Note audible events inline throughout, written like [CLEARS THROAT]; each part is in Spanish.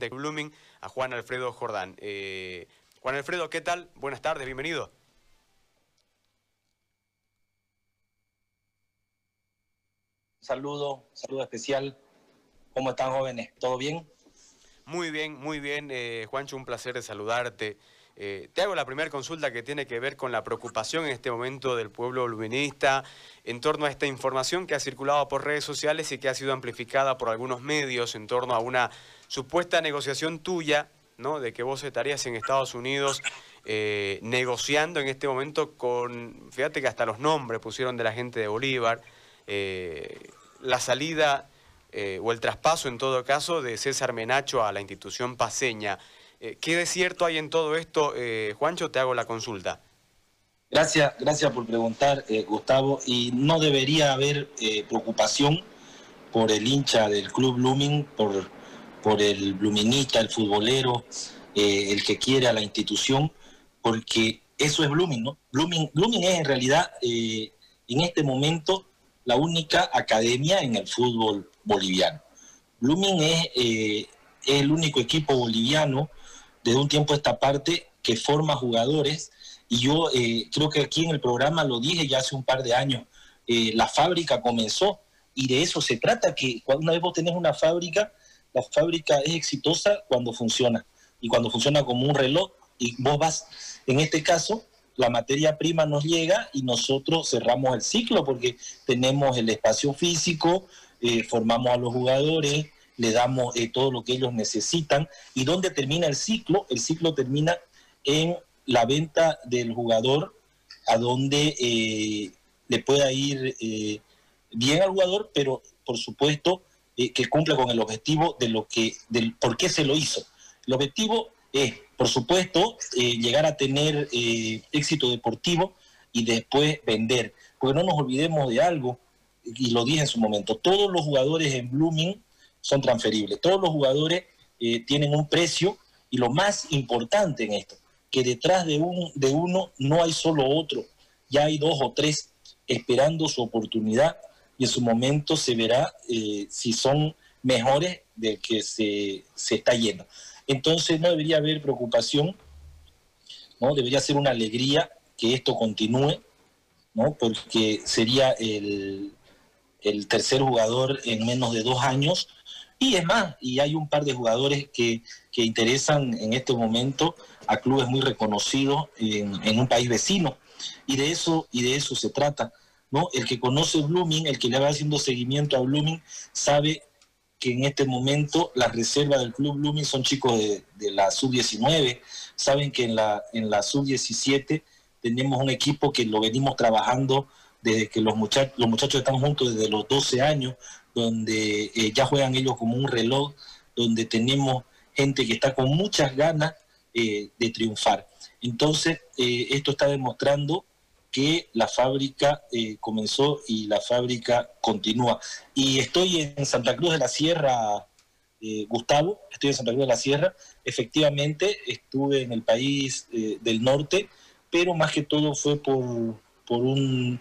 presidente de Blooming, a Juan Alfredo Jordán. Eh, Juan Alfredo, ¿qué tal? Buenas tardes, bienvenido. Saludo, saludo especial. ¿Cómo están jóvenes? ¿Todo bien? Muy bien, muy bien. Eh, Juancho, un placer de saludarte. Eh, te hago la primera consulta que tiene que ver con la preocupación en este momento del pueblo luminista en torno a esta información que ha circulado por redes sociales y que ha sido amplificada por algunos medios en torno a una supuesta negociación tuya, ¿no? De que vos estarías en Estados Unidos eh, negociando en este momento con, fíjate que hasta los nombres pusieron de la gente de Bolívar, eh, la salida o el traspaso en todo caso de César Menacho a la institución paseña. Eh, ¿Qué de cierto hay en todo esto? Eh, Juancho, te hago la consulta. Gracias, gracias por preguntar, Gustavo. Y no debería haber preocupación por el hincha del club Blooming, por, por el bluminista, el futbolero, el que quiere a la institución, porque eso es Blooming, ¿no? Blooming, Blooming es en realidad, en este momento, la única academia en el fútbol boliviano. Blooming eh, es, el único equipo boliviano desde un tiempo a esta parte que forma jugadores. Y yo eh, creo que aquí en el programa lo dije ya hace un par de años, eh, la fábrica comenzó. Y de eso se trata, que cuando una vez vos tenés una fábrica, la fábrica es exitosa cuando funciona. Y cuando funciona como un reloj y vos vas, en este caso, la materia prima nos llega y nosotros cerramos el ciclo porque tenemos el espacio físico, eh, formamos a los jugadores, le damos eh, todo lo que ellos necesitan. ¿Y dónde termina el ciclo? El ciclo termina en la venta del jugador a donde eh, le pueda ir bien al jugador, pero por supuesto que cumpla con el objetivo de lo que, del por qué se lo hizo. El objetivo es, por supuesto, llegar a tener éxito deportivo y después vender. Porque no nos olvidemos de algo, y lo dije en su momento, todos los jugadores en Blooming son transferibles, todos los jugadores eh, tienen un precio y lo más importante en esto, que detrás de, un, de uno no hay solo otro, ya hay dos o tres esperando su oportunidad y en su momento se verá eh, si son mejores del que se, se está yendo. Entonces no debería haber preocupación, ¿no? debería ser una alegría que esto continúe, ¿no? porque sería el, el tercer jugador en menos de dos años. Y es más, y hay un par de jugadores que, que interesan en este momento a clubes muy reconocidos en, un país vecino. Y de eso, y de eso se trata. ¿no? El que conoce Blooming, el que le va haciendo seguimiento a Blooming, sabe que en este momento las reservas del club Blooming son chicos de, de la sub-19, saben que en la, en la sub-17 tenemos un equipo que lo venimos trabajando desde que los, muchachos los muchachos están juntos desde los 12 años, donde eh, ya juegan ellos como un reloj, donde tenemos gente que está con muchas ganas eh, de triunfar. Entonces, eh, esto está demostrando que la fábrica comenzó y la fábrica continúa. Y estoy en Santa Cruz de la Sierra, Gustavo, estoy en Santa Cruz de la Sierra. Efectivamente, estuve en el país del norte, pero más que todo fue por, por un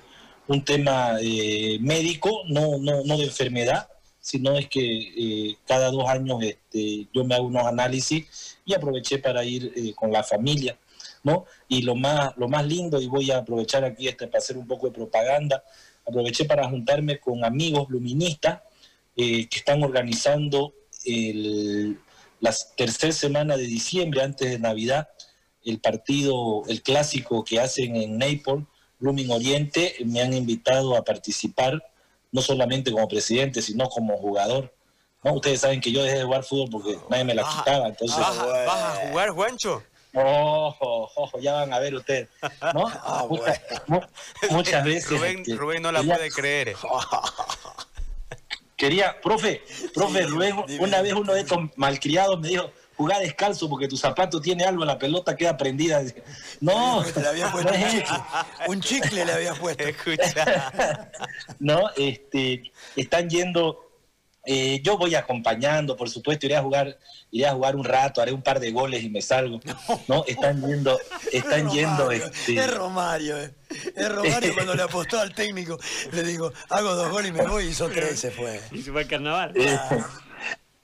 un tema eh, médico, no, no, no de enfermedad, sino es que eh, cada dos años este, yo me hago unos análisis y aproveché para ir eh, con la familia, ¿no? Y lo más, lo más lindo, y voy a aprovechar aquí este, para hacer un poco de propaganda, aproveché para juntarme con amigos luministas que están organizando el, la tercera semana de diciembre, antes de Navidad, el partido, el clásico que hacen en Naples, Blooming Oriente me han invitado a participar, no solamente como presidente, sino como jugador. ¿no? Ustedes saben que yo dejé de jugar fútbol porque nadie me la quitaba. Entonces, ¿Vas, a jugar, Juancho? Ojo, ojo, ya van a ver ustedes. ¿no? [LAUGHS] Ah, muchas, veces. [LAUGHS] Este, Rubén, no la puede creer. Quería, profe, [LAUGHS] profe, luego una vez uno de estos malcriados me dijo, jugá descalzo porque tu zapato tiene algo, la pelota queda prendida. No, le había puesto [LAUGHS] un, chicle, le había puesto. [LAUGHS] no, este, están yendo. Eh, yo voy acompañando, por supuesto, iré a jugar, iré a jugar un rato, haré un par de goles y me salgo. No, están yendo, están es yendo. Este... Es Romario, eh. es Romario [LAUGHS] cuando le apostó al técnico, le digo, hago dos goles y me voy y hizo tres, se fue. Y se fue al carnaval. Eh,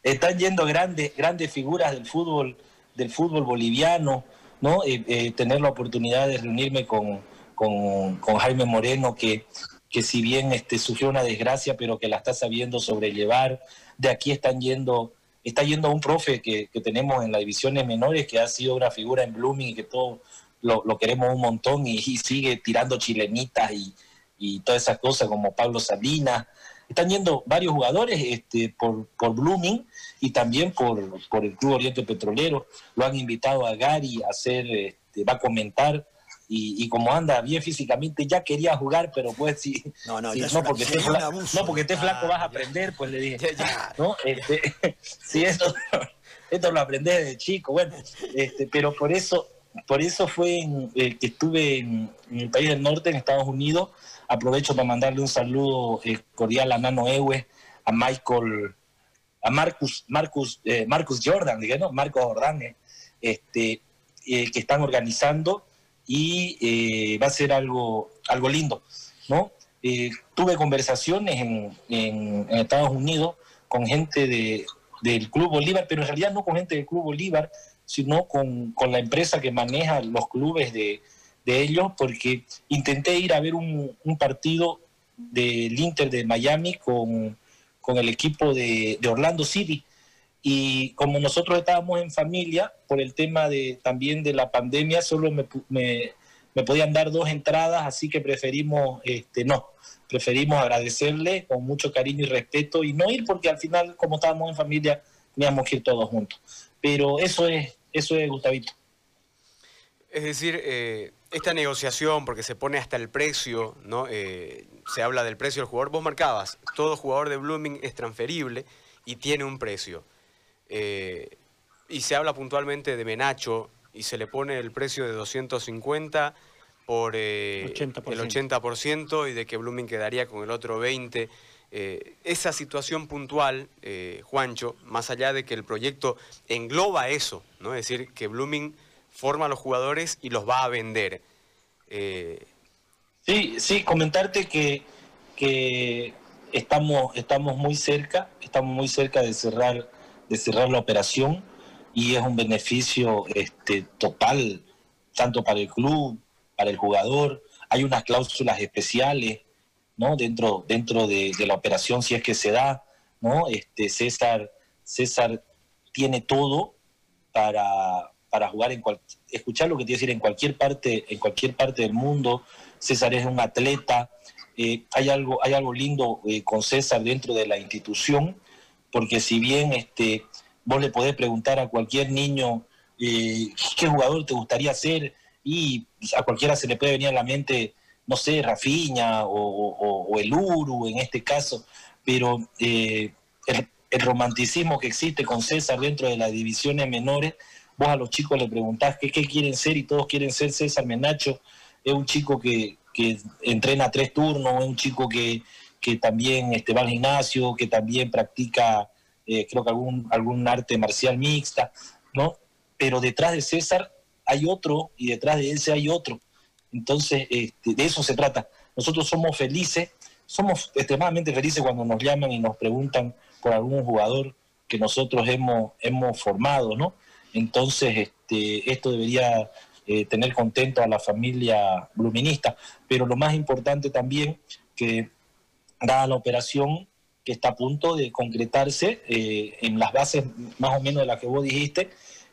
están yendo grandes, grandes figuras del fútbol, del fútbol boliviano, ¿no? Eh, eh, tener la oportunidad de reunirme con, con, Jaime Moreno, que, que si bien este, sufrió una desgracia, pero que la está sabiendo sobrellevar. De aquí están yendo, está yendo un profe que, que tenemos en las divisiones menores, que ha sido una figura en Blooming y que todos lo, lo, queremos un montón y, sigue tirando chilenitas y, y todas esas cosas como Pablo Salinas. Están yendo varios jugadores este, por, por Blooming y también por, por el Club Oriente Petrolero. Lo han invitado a Gary a hacer, este, va a comentar. Y, como anda bien físicamente, ya quería jugar, pero pues sí, no, no, no, porque esté flaco, no, porque esté flaco vas a aprender, pues le dije, ¿no? Este, [LAUGHS] sí, esto, esto lo aprendí de chico, bueno, este, pero por eso, por eso fue eh, que estuve en, el país del norte, en Estados Unidos. Aprovecho para mandarle un saludo eh, cordial a Nano Ewe, a Michael, a Marcus, Marcus, eh, Marcus Jordan, digamos, Marcos Jordan, este, que están organizando y va a ser algo, algo lindo, ¿no? tuve conversaciones en, en, Estados Unidos con gente de, del Club Bolívar, pero en realidad no con gente del Club Bolívar, sino con, la empresa que maneja los clubes de, ellos, porque intenté ir a ver un, partido del Inter de Miami con, el equipo de, Orlando City. Y como nosotros estábamos en familia, por el tema de también de la pandemia, solo me, me, podían dar dos entradas, así que preferimos, este, no, preferimos agradecerle con mucho cariño y respeto y no ir porque al final, como estábamos en familia, teníamos que ir todos juntos. Pero eso es, eso es Gustavito. Es decir, eh, esta negociación, porque se pone hasta el precio, ¿no? Eh, se habla del precio del jugador. Vos marcabas, todo jugador de Blooming es transferible y tiene un precio. Eh, y se habla puntualmente de Menacho y se le pone el precio de 250 por el 80% y de que Blooming quedaría con el otro 20%. Eh, esa situación puntual, eh, Juancho, más allá de que el proyecto engloba eso, ¿no? es decir, que Blooming forma a los jugadores y los va a vender. Eh, sí, sí, comentarte que, que estamos, estamos muy cerca, estamos muy cerca de cerrar, de cerrar la operación y es un beneficio este, total, tanto para el club, para el jugador. Hay unas cláusulas especiales ¿no? Dentro, dentro de, la operación, si es que se da, ¿no? Este, César, César tiene todo para, para jugar en cualquier, escuchar lo que te decir, en cualquier parte, en cualquier parte del mundo. César es un atleta. Eh, hay algo, hay algo lindo eh, con César dentro de la institución, porque si bien este, vos le podés preguntar a cualquier niño eh, qué jugador te gustaría ser, y a cualquiera se le puede venir a la mente no sé, Rafiña o, el Uru en este caso, pero eh, el, romanticismo que existe con César dentro de las divisiones menores, vos a los chicos le preguntás qué, qué quieren ser y todos quieren ser César Menacho, es un chico que, entrena tres turnos, es un chico que, también este, va al gimnasio, que también practica, eh, creo que algún, algún arte marcial mixta, ¿no? Pero detrás de César hay otro y detrás de él hay otro. Entonces, este, de eso se trata. Nosotros somos felices, somos extremadamente felices cuando nos llaman y nos preguntan por algún jugador que nosotros hemos, hemos formado, ¿no? Entonces, este, esto debería eh, tener contento a la familia bluminista. Pero lo más importante también, que dada la operación que está a punto de concretarse eh, en las bases más o menos de las que vos dijiste,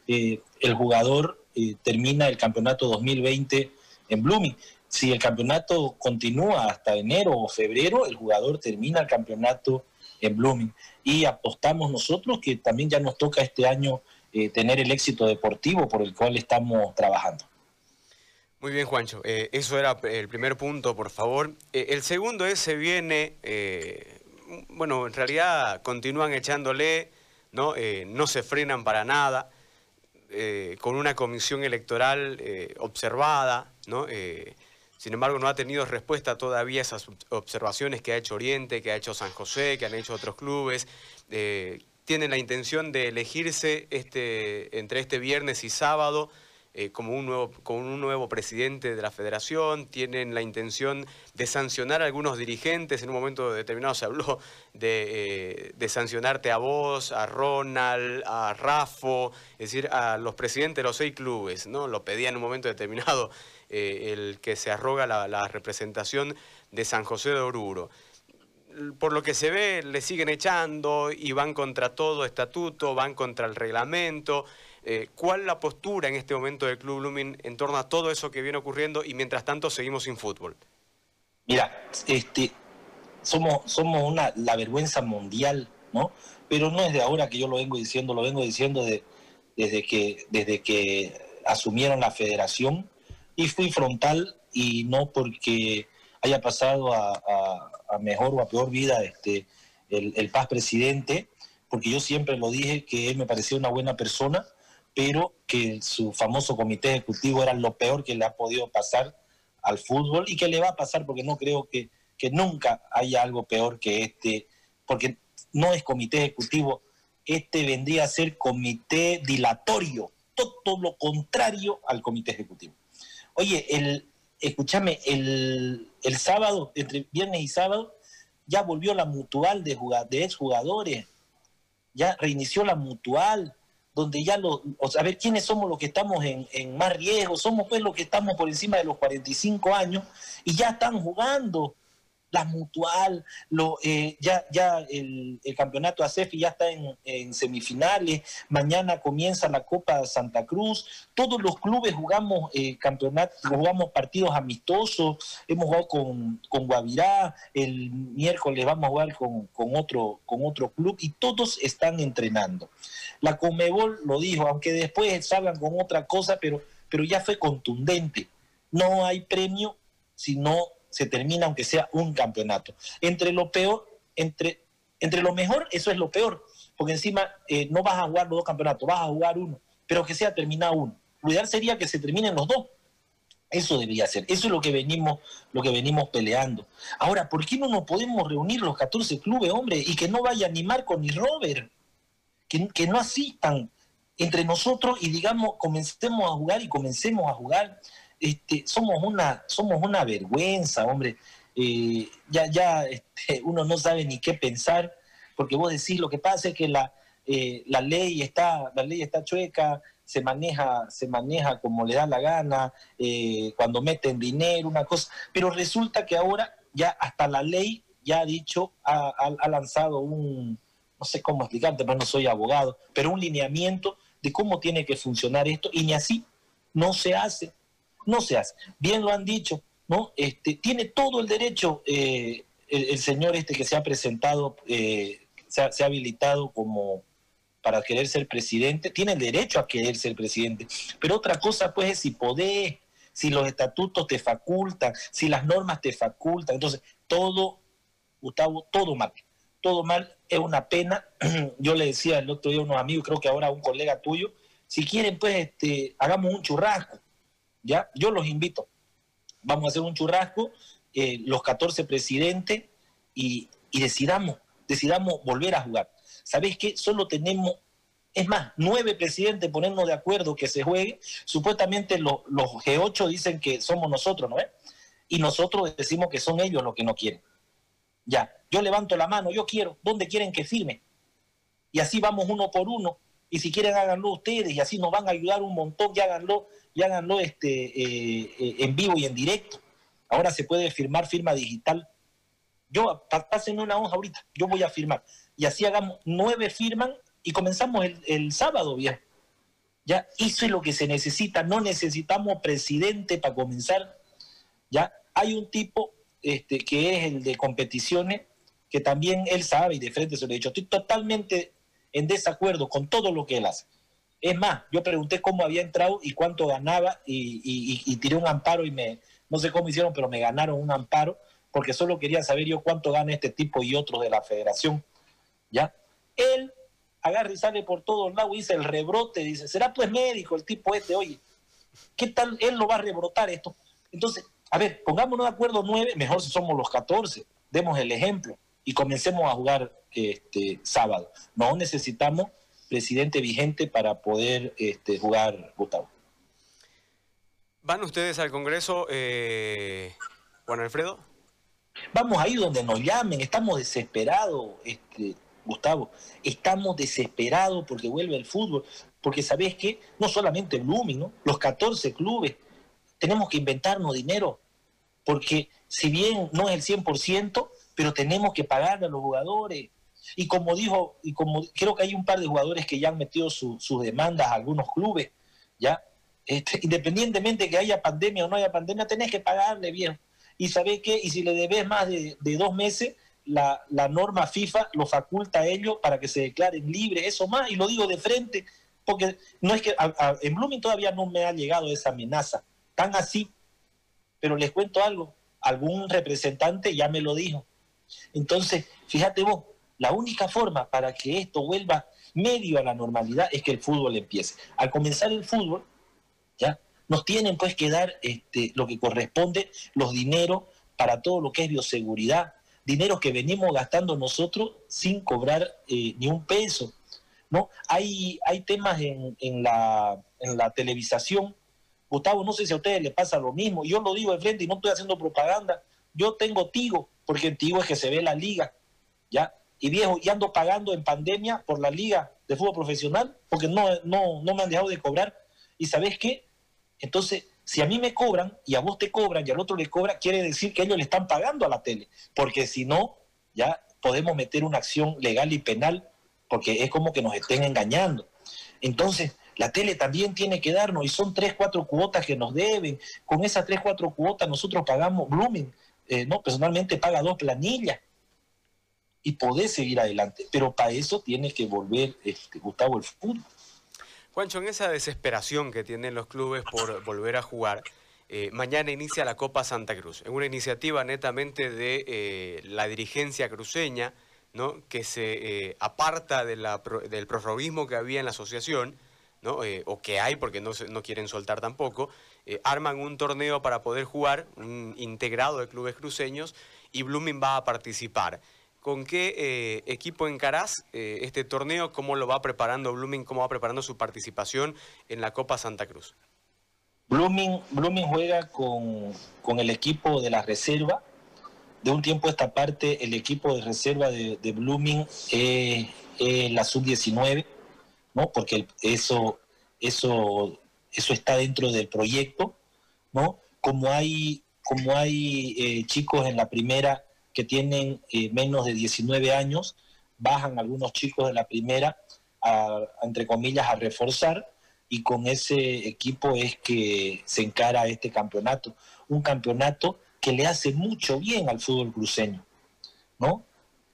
eh, el jugador termina el campeonato 2020 en Blooming. Si el campeonato continúa hasta enero o febrero, el jugador termina el campeonato en Blooming. Y apostamos nosotros que también ya nos toca este año eh, tener el éxito deportivo por el cual estamos trabajando. Muy bien, Juancho. Eh, eso era el primer punto, por favor. Eh, el segundo es, se viene, bueno, en realidad continúan echándole, ¿no? no se frenan para nada. Con una comisión electoral observada, ¿no? Sin embargo, no ha tenido respuesta todavía a esas observaciones que ha hecho Oriente, que ha hecho San José, que han hecho otros clubes. Tienen la intención de elegirse este, entre este viernes y sábado eh, como un nuevo, un nuevo presidente de la federación, tienen la intención de sancionar a algunos dirigentes, en un momento determinado se habló de, eh, sancionarte a vos, a Ronald, a Rafo, es decir, a los presidentes de los seis clubes, ¿no? Lo pedía en un momento determinado eh, el que se arroga la representación de San José de Oruro por lo que se ve, le siguen echando y van contra todo estatuto, van contra el reglamento. Eh, ¿Cuál la postura en este momento del Club Blooming en torno a todo eso que viene ocurriendo y mientras tanto seguimos sin fútbol? Mira, este, somos, somos una, la vergüenza mundial, ¿no? Pero no es de ahora que yo lo vengo diciendo, lo vengo diciendo desde, que, desde que asumieron la federación y fui frontal y no porque haya pasado a, mejor o a peor vida este, el, el Paz presidente, porque yo siempre lo dije que él me parecía una buena persona, pero que su famoso comité ejecutivo era lo peor que le ha podido pasar al fútbol y que le va a pasar porque no creo que, que nunca haya algo peor que este, porque no es comité ejecutivo, este vendría a ser comité dilatorio, todo lo contrario al comité ejecutivo. Oye, el, escúchame, el, el sábado, entre viernes y sábado, ya volvió la mutual de, de exjugadores, ya reinició la mutual, donde ya lo, o a ver quiénes somos los que estamos en, en, más riesgo, somos pues los que estamos por encima de los 45 años y ya están jugando la mutual, lo, eh, ya, ya el, campeonato ACEFI ya está en, semifinales, mañana comienza la Copa Santa Cruz, todos los clubes jugamos eh, campeonatos, jugamos partidos amistosos, hemos jugado con, con Guavirá, el miércoles vamos a jugar con, otro, con otro club y todos están entrenando. La Comebol lo dijo, aunque después salgan con otra cosa, pero, pero ya fue contundente. No hay premio si no se termina aunque sea un campeonato. Entre lo peor, entre, entre lo mejor, eso es lo peor, porque encima eh, no vas a jugar los dos campeonatos, vas a jugar uno, pero que sea terminado uno. Lo ideal sería que se terminen los dos. Eso debería ser, eso es lo que venimos, lo que venimos peleando. Ahora, ¿por qué no nos podemos reunir los 14 clubes, hombre, y que no vaya ni Marco ni Robert? Que, que no asistan entre nosotros y digamos, comencemos a jugar y comencemos a jugar este, somos, una, somos una vergüenza, hombre. Eh, ya ya este, uno no sabe ni qué pensar, porque vos decís, lo que pasa es que la, eh, la, ley, está, la ley está chueca, se maneja, se maneja como le da la gana, eh, cuando meten dinero, una cosa, pero resulta que ahora ya hasta la ley ya ha dicho, ha, ha lanzado un, no sé cómo explicarte, pero no soy abogado, pero un lineamiento de cómo tiene que funcionar esto, y ni así no se hace no se hace. Bien lo han dicho, ¿no? Este, tiene todo el derecho eh, el, señor este que se ha presentado, eh, se, ha, habilitado como para querer ser presidente, tiene el derecho a querer ser presidente. Pero otra cosa, pues, es si podés, si los estatutos te facultan, si las normas te facultan. Entonces, todo, Gustavo, todo mal. Todo mal, es una pena. [CLEARS THROAT] Yo le decía el otro día a unos amigos, creo que ahora a un colega tuyo, si quieren, pues, este, hagamos un churrasco ¿ya? Yo los invito. Vamos a hacer un churrasco, eh, los 14 presidentes, y, decidamos, decidamos volver a jugar. ¿Sabes qué? Solo tenemos, es más, nueve presidentes ponernos de acuerdo que se juegue. Supuestamente los, los G8 dicen que somos nosotros, ¿no? Y nosotros decimos que son ellos los que no quieren. Ya, yo levanto la mano, yo quiero, ¿dónde quieren que firme? Y así vamos uno por uno. Y si quieren háganlo ustedes y así nos van a ayudar un montón y háganlo y háganlo este, eh, eh, en vivo y en directo. Ahora se puede firmar firma digital. Yo, pasen una hoja ahorita, yo voy a firmar. Y así hagamos nueve firman y comenzamos el, sábado, bien. Ya, eso es lo que se necesita. No necesitamos presidente para comenzar. Ya, hay un tipo este, que es el de competiciones, que también él sabe y de frente se lo he dicho. Estoy totalmente en desacuerdo con todo lo que él hace. Es más, yo pregunté cómo había entrado y cuánto ganaba y, tiré un amparo y me, no sé cómo hicieron, pero me ganaron un amparo porque solo quería saber yo cuánto gana este tipo y otros de la federación. ¿Ya? Él agarra y sale por todos lados y dice el rebrote, dice, será pues médico el tipo este, oye, ¿qué tal él lo va a rebrotar esto? Entonces, a ver, pongámonos de acuerdo nueve, mejor si somos los catorce, demos el ejemplo y comencemos a jugar este sábado. No necesitamos presidente vigente para poder este, jugar, Gustavo. ¿Van ustedes al Congreso, eh, Juan Alfredo? Vamos ahí donde nos llamen, estamos desesperados, este, Gustavo, estamos desesperados porque vuelve el fútbol, porque sabes que no solamente Blooming, ¿no? los 14 clubes, tenemos que inventarnos dinero, porque si bien no es el 100%, pero tenemos que pagarle a los jugadores. Y como dijo, y como creo que hay un par de jugadores que ya han metido sus demandas a algunos clubes, ¿ya? Este, [LAUGHS] independientemente que haya pandemia o no haya pandemia, tenés que pagarle bien. Y sabés qué, y si le debes más de, dos meses, la, norma FIFA lo faculta a ellos para que se declaren libres, eso más, y lo digo de frente, porque no es que en Blooming todavía no me ha llegado esa amenaza, tan así, pero les cuento algo, algún representante ya me lo dijo. Entonces, fíjate vos, la única forma para que esto vuelva medio a la normalidad es que el fútbol empiece. Al comenzar el fútbol, ¿ya? Nos tienen pues que dar este, lo que corresponde, los dineros para todo lo que es bioseguridad, dinero que venimos gastando nosotros sin cobrar eh, ni un peso. ¿no? Hay, hay temas en, la, en la televisación. Gustavo, no sé si a ustedes les pasa lo mismo. Yo lo digo de frente y no estoy haciendo propaganda. Yo tengo Tigo, porque en Tigo es que se ve la liga. ¿ya? Y viejo, y ando pagando en pandemia por la liga de fútbol profesional, porque no, no, no me han dejado de cobrar. ¿Y sabes qué? Entonces, si a mí me cobran y a vos te cobran y al otro le cobra, quiere decir que ellos le están pagando a la tele, porque si no, ya podemos meter una acción legal y penal, porque es como que nos estén engañando. Entonces, la tele también tiene que darnos, y son tres, cuatro cuotas que nos deben. Con esas tres, cuatro cuotas nosotros pagamos, Blooming, eh, no, personalmente paga dos planillas y podés seguir adelante. Pero para eso tiene que volver, este, Gustavo, el fútbol. Juancho, en esa desesperación que tienen los clubes por volver a jugar, eh, mañana inicia la Copa Santa Cruz, en una iniciativa netamente de eh, la dirigencia cruceña, ¿no? que se aparta de la, del prorroguismo que había en la asociación, ¿no? o que hay porque no, no quieren soltar tampoco, arman un torneo para poder jugar, un integrado de clubes cruceños, y Blooming va a participar. ¿Con qué eh, equipo encarás eh, este torneo? ¿Cómo lo va preparando Blooming? ¿Cómo va preparando su participación en la Copa Santa Cruz? Blooming, Blooming juega con, el equipo de la reserva. De un tiempo a esta parte, el equipo de reserva de, Blooming es, la sub-19, ¿no? porque eso, eso, eso está dentro del proyecto. ¿no? Como hay, como hay eh, chicos en la primera que tienen eh, menos de 19 años, bajan algunos chicos de la primera, entre comillas, a reforzar, y con ese equipo es que se encara este campeonato. Un campeonato que le hace mucho bien al fútbol cruceño, ¿no?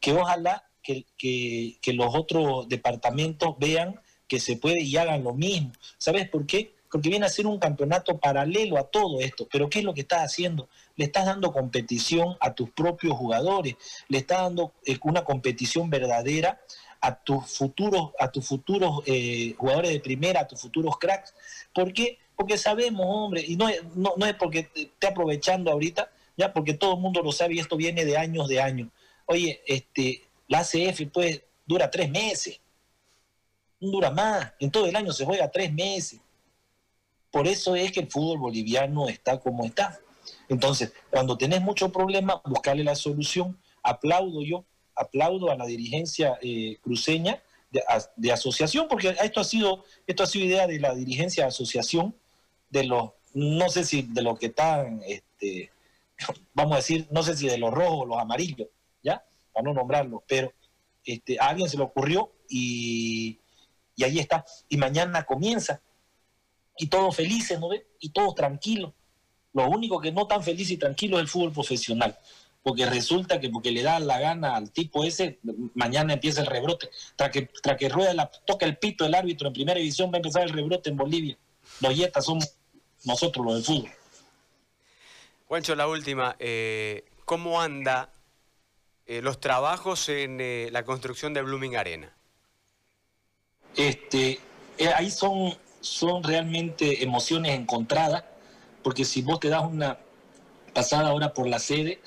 Que ojalá que, que los otros departamentos vean que se puede y hagan lo mismo. ¿Sabes por qué? porque viene a ser un campeonato paralelo a todo esto. Pero ¿qué es lo que estás haciendo? Le estás dando competición a tus propios jugadores, le estás dando eh, una competición verdadera a tus futuros, a tus futuros eh, jugadores de primera, a tus futuros cracks. ¿Por qué? Porque sabemos, hombre, y no, no, no es porque esté aprovechando ahorita, ya porque todo el mundo lo sabe y esto viene de años de años. Oye, este, la ACF pues dura tres meses, dura más, en todo el año se juega tres meses. Por eso es que el fútbol boliviano está como está. Entonces, cuando tenés mucho problema, buscarle la solución. Aplaudo yo, aplaudo a la dirigencia eh, cruceña de, asociación, porque esto ha sido, esto ha sido idea de la dirigencia de asociación, de los, no sé si de los que están, este, [LAUGHS] vamos a decir, no sé si de los rojos o los amarillos, ¿ya? Para no nombrarlos, pero este, a alguien se le ocurrió y, y ahí está. Y mañana comienza y todos felices, ¿no ve? Y todos tranquilos. Lo único que no tan feliz y tranquilo es el fútbol profesional, porque resulta que porque le da la gana al tipo ese, mañana empieza el rebrote. Tras que, que rueda la, toca el pito el árbitro en primera división, va a empezar el rebrote en Bolivia. Los yetas somos nosotros los del fútbol. Juancho, la última. Eh, ¿Cómo anda eh, los trabajos en eh, la construcción de Blooming Arena? Este, ahí son son realmente emociones encontradas, porque si vos te das una pasada ahora por la sede,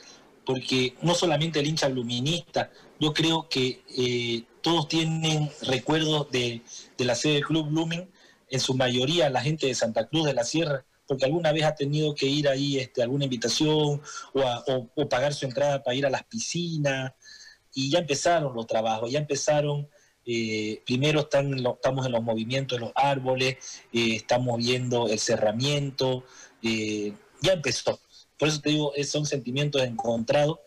porque no solamente el hincha luminista, yo creo que eh, todos tienen recuerdos de, la sede del Club Blooming, en su mayoría la gente de Santa Cruz de la Sierra, porque alguna vez ha tenido que ir ahí este, alguna invitación o, pagar su entrada para ir a las piscinas. Y ya empezaron los trabajos, ya empezaron. Eh, primero estamos en los movimientos de los árboles, eh, estamos viendo el cerramiento, eh, ya empezó. Por eso te digo, son sentimientos encontrados.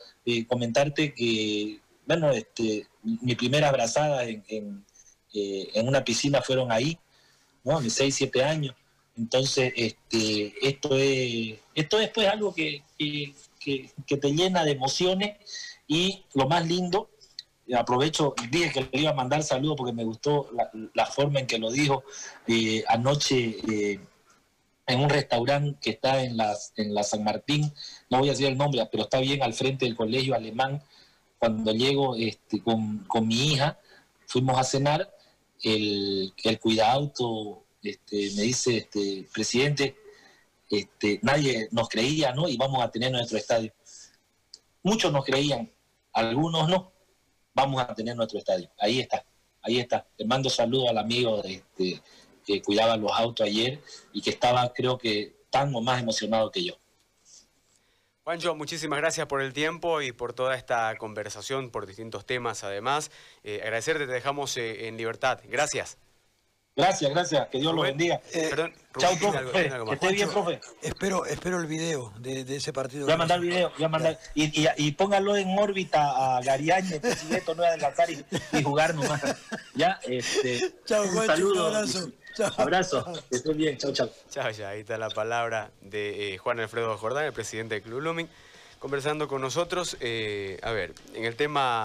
comentarte que, bueno, este, mi primera abrazada en, una piscina fueron ahí, ¿no? De 6, 7 años. Entonces, este, esto es, esto es pues algo que, que, te llena de emociones y lo más lindo, aprovecho, dije que le iba a mandar saludos porque me gustó la, forma en que lo dijo eh, anoche eh, en un restaurante que está en, las, en la San Martín, no voy a decir el nombre, pero está bien al frente del colegio alemán. Cuando llego este, con, con mi hija, fuimos a cenar, el, el este, me dice, este, presidente, este, nadie nos creía, ¿no? Y vamos a tener nuestro estadio. Muchos nos creían, algunos no. Vamos a tener nuestro estadio. Ahí está, ahí está. Le mando saludos al amigo que cuidaba los autos ayer y que estaba, creo que, tan o más emocionado que yo. Juancho, muchísimas gracias por el tiempo y por toda esta conversación, por distintos temas además. Eh, agradecerte, te dejamos eh, en libertad. Gracias. Gracias, gracias. Que Dios lo bendiga. Eh, Perdón, Chao, profe. que esté bien, profe. Espero, espero el video de, ese partido. Voy a mandar el video, voy a mandar. Y, y, póngalo en órbita a si esto no es adelantar y, y jugar nomás. Ya, este. Chao, un saludo. Un abrazo. Chao. Abrazo. Que estés bien. Chao, chao. Chao, ya. Ahí está la palabra de eh, Juan Alfredo Jordán, el presidente del Club Lumin, conversando con nosotros. Eh, a ver, en el tema.